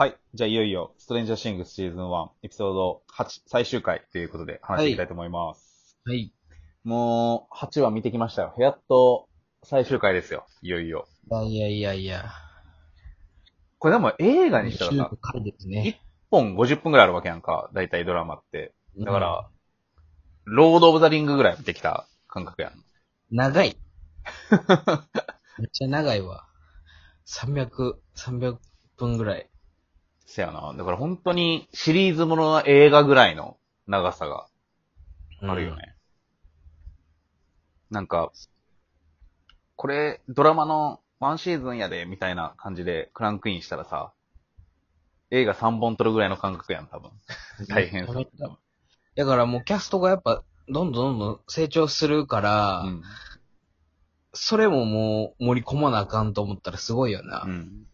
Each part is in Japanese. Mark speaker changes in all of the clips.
Speaker 1: はい。じゃあいよいよ、ストレンジャーシングスシーズン1、エピソード8、最終回ということで話していきたいと思います。
Speaker 2: はい。
Speaker 1: もう、8話見てきましたよ。やっと、最終回ですよ。いよいよ。
Speaker 2: いやいやいや。
Speaker 1: これでも映画にしたらさ、
Speaker 2: 回ですね。
Speaker 1: 1本50分くらいあるわけやんか。だいたいドラマって。だから、ロード・オブ・ザ・リングぐらい見てきた感覚やん。
Speaker 2: うん、長い。めっちゃ長いわ。300、300分ぐらい。
Speaker 1: せやな。だから本当にシリーズものの映画ぐらいの長さがあるよね。なんか、これ、ドラマのワンシーズンやで、みたいな感じでクランクインしたらさ、映画3本撮るぐらいの感覚やん、多分。大変さ。
Speaker 2: だからもうキャストがやっぱ、どんどんどんどん成長するから、
Speaker 1: うん。
Speaker 2: それももう盛り込まなあかんと思ったらすごいよな。
Speaker 1: うん。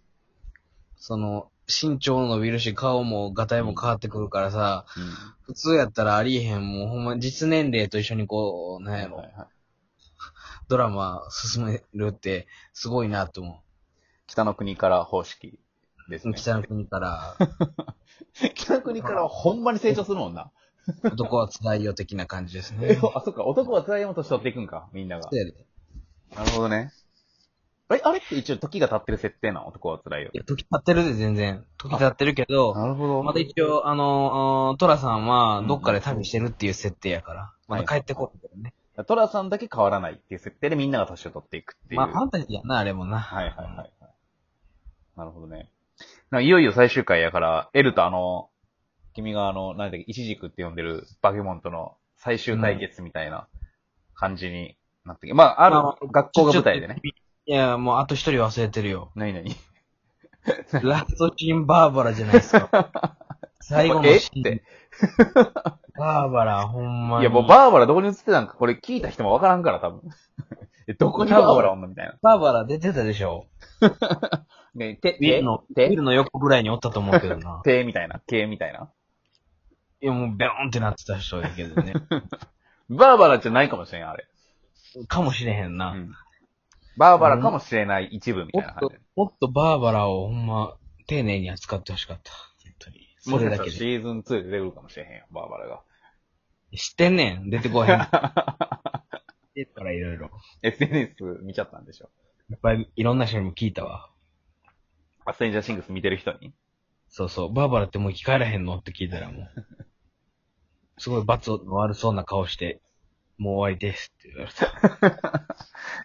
Speaker 2: その、身長伸びるし、顔も、ガタイも変わってくるからさ、
Speaker 1: うん。
Speaker 2: 普通やったらありえへん、もうほんま実年齢と一緒にこう、なんやろ、
Speaker 1: はいはい
Speaker 2: ドラマ進めるって、すごいなと思
Speaker 1: 北の国から方式です
Speaker 2: う。
Speaker 1: ね。
Speaker 2: 北の国から、
Speaker 1: 北の国からはほんまに成長するもんな。
Speaker 2: 男は辛いよ的な感じです
Speaker 1: え
Speaker 2: ね。
Speaker 1: あ、そっか、男は辛いも年取っていくんか、みんながなるほどね。え、あれって一応時が経ってる設定なの男は辛いよ
Speaker 2: い。や、時経ってるで、全然。時経ってるけど、
Speaker 1: なるほど
Speaker 2: まだ一応、あの、トラさんは、どっかで旅してるっていう設定やから、まだ帰ってこないけどね。
Speaker 1: トラさんだけ変わらないっていう設定でみんなが年を取っていくっていう。
Speaker 2: まあ、ファンタジーやな、あれもな。
Speaker 1: はいはいはいはい。なるほどね。なんかいよいよ最終回やから、エルとあの、君があの、なんだっけ、イチジクって呼んでるバケモンとの最終対決みたいな感じになってきまあ、ある学校が舞台でね。。
Speaker 2: いや、もうあと一人忘れてるよ。
Speaker 1: なになに
Speaker 2: ラストシーンバーバラじゃないですか。最後のシーン
Speaker 1: て。。
Speaker 2: バーバラ、ほんまに。
Speaker 1: いや、もうバーバラどこに映ってたんか、これ聞いた人もわからんから、多分。え、どこにバーバラおんのみたいな。
Speaker 2: バーバラ出てたでしょ。
Speaker 1: ね、手、
Speaker 2: ウィルの、ウ
Speaker 1: 手
Speaker 2: ィルの横ぐらいにおったと思うけどな。
Speaker 1: 手みたいな、毛みたいな。
Speaker 2: いや、もう、ベロンってなってた人やけどね。
Speaker 1: バーバラじゃないかもしれん、あれ。
Speaker 2: かもしれへんな。
Speaker 1: うん。バーバラかもしれない一部みたいな感じ。、
Speaker 2: もっとバーバラをほんま、丁寧に扱ってほしかった。本当に。それだけで。
Speaker 1: シーズン2で出てくるかもしれへんよ、バーバラが。
Speaker 2: 知ってんねん。出てこへん。出てからいろいろ。
Speaker 1: SNS 見ちゃったんでしょ。
Speaker 2: いっぱいいろんな人にも聞いたわ。
Speaker 1: アストレンジャーシングス見てる人に？
Speaker 2: そうそう。バーバラってもう生き返らへんの？って聞いたらもう。すごい罰の悪そうな顔して、もう終わりですって言われた。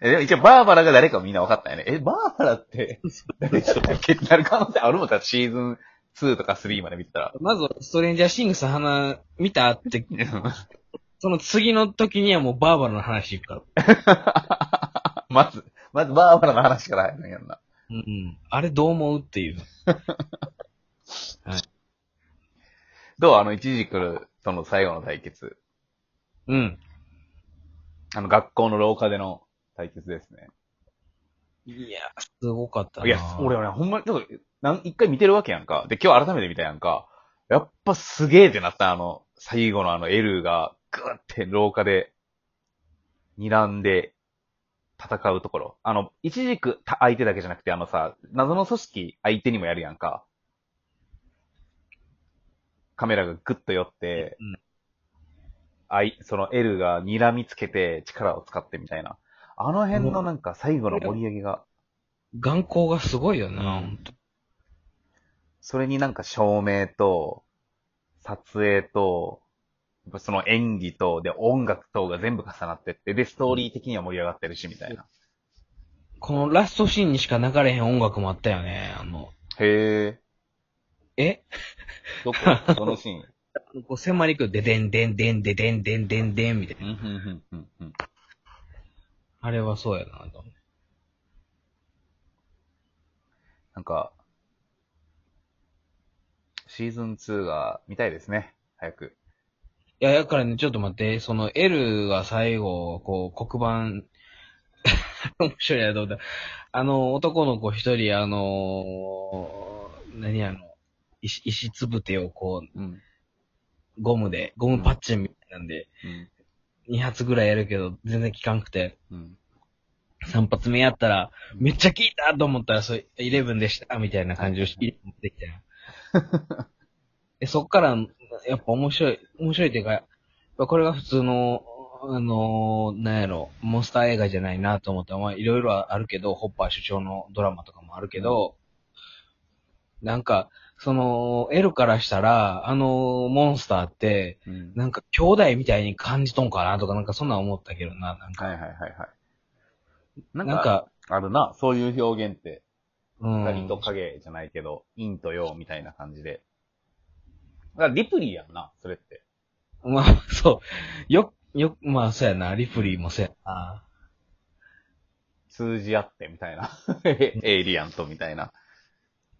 Speaker 1: え、でも一応バーバラが誰かみんな分かったよね。え、バーバラって誰だっけってなる可能性あるもんだってシーズン2とか3まで見てたら。
Speaker 2: まず、ストレンジャーシングスの花、見たって、その次の時にはもうバーバラの話行くから。
Speaker 1: まず、まずバーバラの話から入るんやんな。
Speaker 2: うんうん。あれどう思うっていう。
Speaker 1: どう？あの、一時来るとの最後の対決。
Speaker 2: うん。
Speaker 1: あの、学校の廊下での対決ですね。
Speaker 2: いや、すごかったな。
Speaker 1: いや、俺はね、ほんまに、ちょっと、なん一回見てるわけやんか。で、今日改めて見たやんか。やっぱすげえってなった、あの、最後のあの、エルが、ぐーって廊下で、睨んで、戦うところ。あの、一軸相手だけじゃなくて、あのさ、謎の組織相手にもやるやんか。カメラがグッと寄って、
Speaker 2: うん
Speaker 1: あい、その L が睨みつけて力を使ってみたいな。あの辺のなんか最後の盛り上げが、
Speaker 2: 眼光がすごいよな、
Speaker 1: うん
Speaker 2: ほんと
Speaker 1: それになんか照明と、撮影と、その演技と、で、音楽とが全部重なってって、で、ストーリー的には盛り上がってるし、みたいな。
Speaker 2: このラストシーンにしか流れへん音楽もあったよね。あの、
Speaker 1: へえ。
Speaker 2: え？
Speaker 1: どこ？どのシーン
Speaker 2: こう迫りくる、ででんでんでんででんでんでんでんみたいな。
Speaker 1: うん、うん、うん、うん、うん。
Speaker 2: あれはそうやなと。
Speaker 1: なんか、シーズン2が見たいですね。早く。
Speaker 2: いや、だからね、ちょっと待って、その L が最後、こう、黒板、面白いなと思った。あの、男の子一人、あのー何あの、石、石つぶてをこう、
Speaker 1: うん。
Speaker 2: ゴムで、ゴムパッチンみたいなんで、
Speaker 1: うん。
Speaker 2: 2発ぐらいやるけど、全然効かんくて、
Speaker 1: うん。
Speaker 2: 3発目やったら、めっちゃ効いたと思ったら、それ、11でした、みたいな感じをし、できたよ。で、そっから、やっぱ面白い、面白いっていうか、やっぱこれが普通の、あのーなんやろ、モンスター映画じゃないなと思って、まあいろいろあるけど、ホッパー主張のドラマとかもあるけど、なんか、その、L からしたら、あのモンスターって、
Speaker 1: うん。
Speaker 2: なんか兄弟みたいに感じとんかなとか、なんかそんなん思ったけどな、なんか。
Speaker 1: はいはいはいはい。な
Speaker 2: なんん
Speaker 1: か、
Speaker 2: か、
Speaker 1: あるな、そういう表現って。
Speaker 2: うん。
Speaker 1: 光と影じゃないけど、陰と陽みたいな感じで。だからリプリーやんな、それって。
Speaker 2: まあ、そう。よ、よ、まあ、そうやな。リプリーもそうやな。
Speaker 1: 通じ合ってみたいな。エイリアンとみたいな。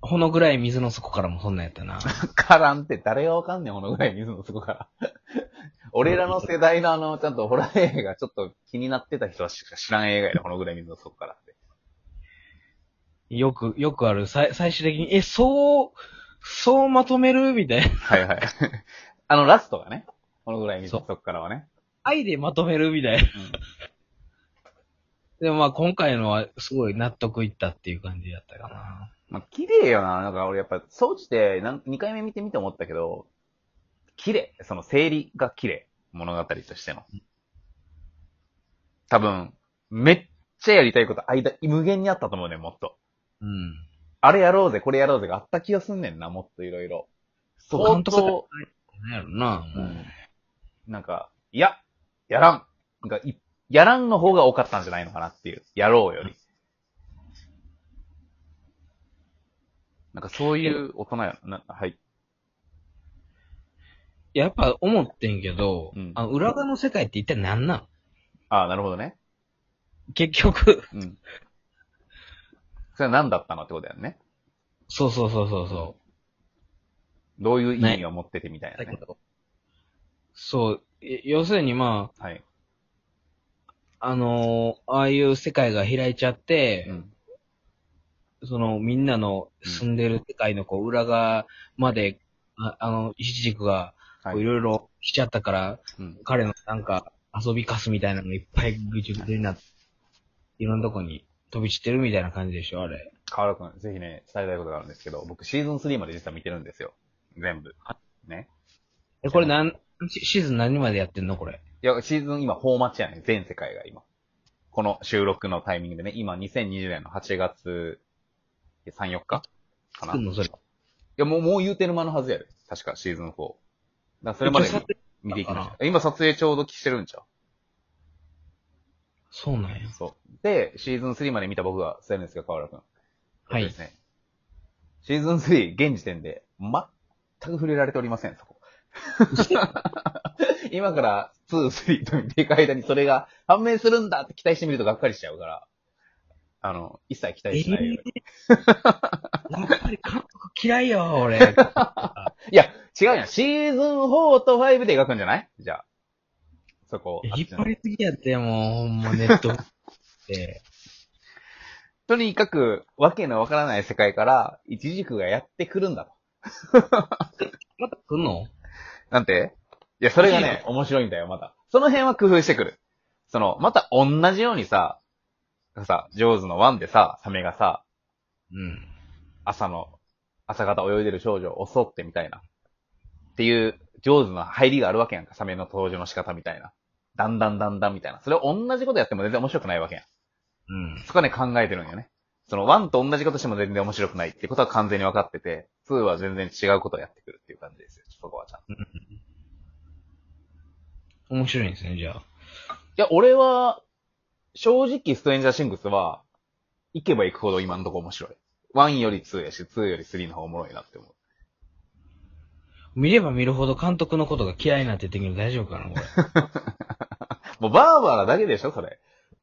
Speaker 2: ほのぐらい水の底からもそんなんやったな。
Speaker 1: からんって誰がわかんねん、このぐらい水の底から。俺らの世代のあの、ちゃんとホラー映画ちょっと気になってた人はしか知らん映画やで、このぐらい水の底からって。
Speaker 2: よく、よくある。さい最終的に、え、そう、そうまとめる？みたいな。
Speaker 1: はいはい。あのラストがね、このぐらい水の底からはね。
Speaker 2: 愛でまとめる？みたいな。でもまあ、今回のはすごい納得いったっていう感じやったかな。
Speaker 1: まあ、綺麗よな。なんか俺やっぱ、装置でなん2回目見てみて思ったけど、綺麗。その整理が綺麗。物語としての。多分、めっちゃやりたいこと、間、無限にあったと思うねん、もっと。
Speaker 2: うん。
Speaker 1: あれやろうぜ、これやろうぜがあった気がすんねんな、もっといろいろ。
Speaker 2: そう、
Speaker 1: 相
Speaker 2: 監督
Speaker 1: 当
Speaker 2: なんやろな、もう。
Speaker 1: うん。なんか、いや、やらん。なんかい、やらんの方が多かったんじゃないのかなっていう。やろうより。なんかそういう大人やな、はい。
Speaker 2: やっぱ思ってんけど、
Speaker 1: うん
Speaker 2: あの裏側の世界って一体何なん？
Speaker 1: ああ、なるほどね。
Speaker 2: 結局、
Speaker 1: うん。それは何だったのってことだよね。
Speaker 2: そうそうそうそうそ
Speaker 1: どういう意味を持っててみたいなね。
Speaker 2: ど、そう、え要するにま
Speaker 1: はい。
Speaker 2: あ、あのーああいう世界が開いちゃって、
Speaker 1: うん。
Speaker 2: そのみんなの住んでる世界のこう裏側まで、ああの、一軸が
Speaker 1: はいい。
Speaker 2: ろいろ来ちゃったから、
Speaker 1: うん。
Speaker 2: 彼のなんか遊びかすみたいなのがいっぱいぐちゅぐちゅになって、いろんなとこに飛び散ってるみたいな感じでしょ、あれ。
Speaker 1: 河原くん、ぜひね、伝えたいことがあるんですけど、僕シーズン3まで実は見てるんですよ。全部。ね。
Speaker 2: え、これなん、シシーズン何までやってんのこれ？
Speaker 1: いや、シーズン今、フォーマッチやねん。全世界が今。この収録のタイミングでね、今2020年の8月3、4日かな。
Speaker 2: んのそれ。
Speaker 1: や、もう、もう言うてる間のはずやで。確か、シーズン4。だからそれまでに見ていきましょう。今撮影ちょうどしてるんちゃう？
Speaker 2: そうなんや。
Speaker 1: そう。で、シーズン3まで見た僕が伝えるんですが、河原くん。
Speaker 2: はい
Speaker 1: えっとですね。シーズン3、現時点で、全く触れられておりません、そこ。今から2、3と見ていく間にそれが判明するんだって期待してみるとがっかりしちゃうから、あの、一切期待しないように。
Speaker 2: やっぱり監督嫌いよ、俺。
Speaker 1: いや、違うやん。シーズン4と5で描くんじゃない？じゃあ。そこ。
Speaker 2: 引っ張りすぎやって、もう、ほんまネットって。
Speaker 1: とにかく、わけのわからない世界から、一軸がやってくるんだと。
Speaker 2: また来んの？
Speaker 1: なんて？いや、それがね、面白いんだよ、また。その辺は工夫してくる。その、また同じようにさ、さ、ジョーズの one でさ、サメがさ、
Speaker 2: うん。
Speaker 1: 朝の、朝方泳いでる少女を襲ってみたいな。っていう、ジョーズの入りがあるわけやんか、サメの登場の仕方みたいな。だんだんだんだんみたいな。それを同じことやっても全然面白くないわけやん。
Speaker 2: うん。
Speaker 1: そこはね、考えてるんよね。その、 one と同じことしても全然面白くないってことは完全に分かってて、 two は全然違うことをやってくるっていう感じですよ。そこはちゃんと。い
Speaker 2: 面白いんですね、じゃあ。
Speaker 1: や、俺は、正直、 Stranger Things は、行けば行くほど今のところ面白い。 One より Two やし、 Two より Three の方がおもろいなって思う。
Speaker 2: 見れば見るほど監督のことが嫌いになって的に大丈夫かな、これ。
Speaker 1: もうバーバラだけでしょ、それ。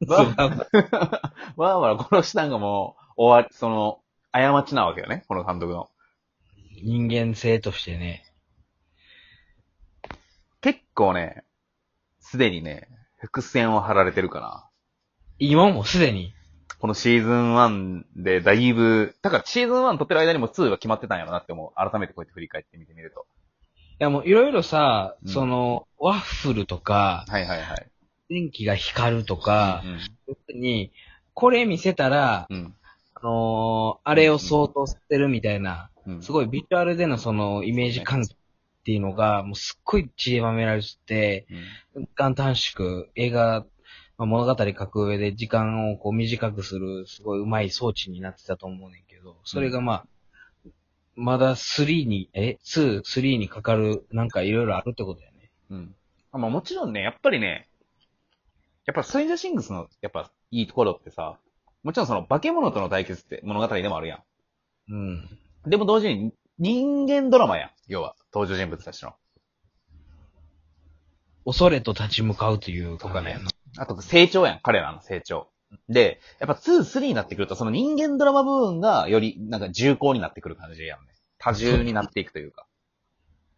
Speaker 1: バ
Speaker 2: そう
Speaker 1: ー バーバラ殺したんがもう、終わり、その、過ちなわけよね、この監督の。
Speaker 2: 人間性としてね。
Speaker 1: 結構ね、すでにね、伏線を張られてるかな。
Speaker 2: 今もすでに。
Speaker 1: このシーズン1でだいぶ、だからシーズン1撮ってる間にも2は決まってたんやろなって思う。改めてこうやって振り返ってみてみると。
Speaker 2: いやもういろいろさ、
Speaker 1: うん
Speaker 2: その、ワッフルとか、
Speaker 1: はいはいはい。
Speaker 2: 電気が光るとか
Speaker 1: う、ん。
Speaker 2: 特に、これ見せたら、
Speaker 1: うん。
Speaker 2: あのーあれを相当してるみたいな、
Speaker 1: うん。
Speaker 2: すごいビジュアルでのそのイメージ関係っていうのが、もうすっごい散りばめられてて、
Speaker 1: うん。
Speaker 2: 時間短縮、映画、まあ、物語書く上で時間をこう短くする、すごい上手い装置になってたと思うねんけど、それがまあ、まだ3に、え ?2、3にかかる、なんかいろいろあるってことだよね。
Speaker 1: うん。あまあもちろんね、やっぱりね、やっぱストレンジャーシングスの、やっぱいいところってさ、もちろんその化け物との対決って物語でもあるや
Speaker 2: うん。
Speaker 1: ん。でも同時に人間ドラマやん。要は、登場人物たちの。
Speaker 2: 恐れと立ち向かうという
Speaker 1: とかね。あと成長やん。彼らの成長。で、やっぱ2、3になってくると、その人間ドラマ部分がより、なんか重厚になってくる感じやんね。多重になっていくというか。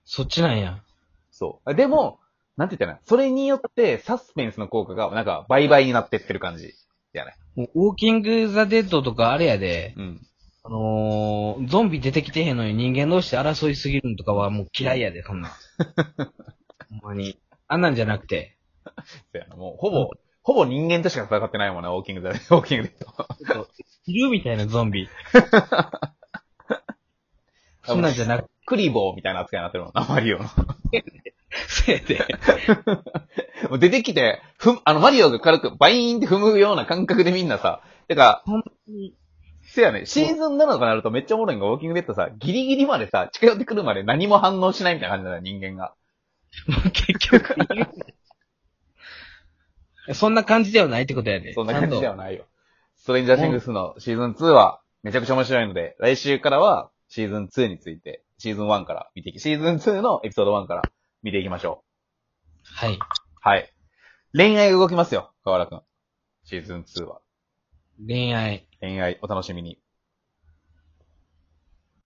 Speaker 2: そっちなんや。
Speaker 1: そう。でも、なんて言ったらそれによってサスペンスの効果が、なんか倍々になってってる感じ。やね。
Speaker 2: もうウォーキング・ザ・デッドとかあれやで、
Speaker 1: うん。
Speaker 2: あのー、ゾンビ出てきてへんのに人間同士で争いすぎるんとかはもう嫌いやで、そんなん。ほんまに。あんなんじゃなくて、
Speaker 1: そうやな。もう、ほぼ、ほぼ人間としか戦ってないもんね、ウォーキングで。ウォーキングで。
Speaker 2: いるみたいなゾンビ。そんなんじゃなくて、
Speaker 1: クリボーみたいな扱いになってるもんな、マリオの。
Speaker 2: せやで。
Speaker 1: もう出てきて、ふん、あの、マリオが軽くバイーンって踏むような感覚でみんなさ、てか、
Speaker 2: ほんに、
Speaker 1: せやね、シーズン7とかなるとめっちゃおもろいんが、ウォーキングデッドさ、ギリギリまでさ、近寄ってくるまで何も反応しないみたいな感じだよ、人間が。
Speaker 2: もう結局、そんな感じではないってことやで。
Speaker 1: そんな感じでは
Speaker 2: な
Speaker 1: ないよ。ストレンジャーシングスのシーズン2はめちゃくちゃ面白いので、来週からはシーズン2について、シーズン1から見ていき、シーズン2のエピソード1から見ていきましょ
Speaker 2: はい。
Speaker 1: う。はい。恋愛が動きますよ、河原くん。シーズン2は。
Speaker 2: 恋愛。
Speaker 1: 恋愛お楽しみに。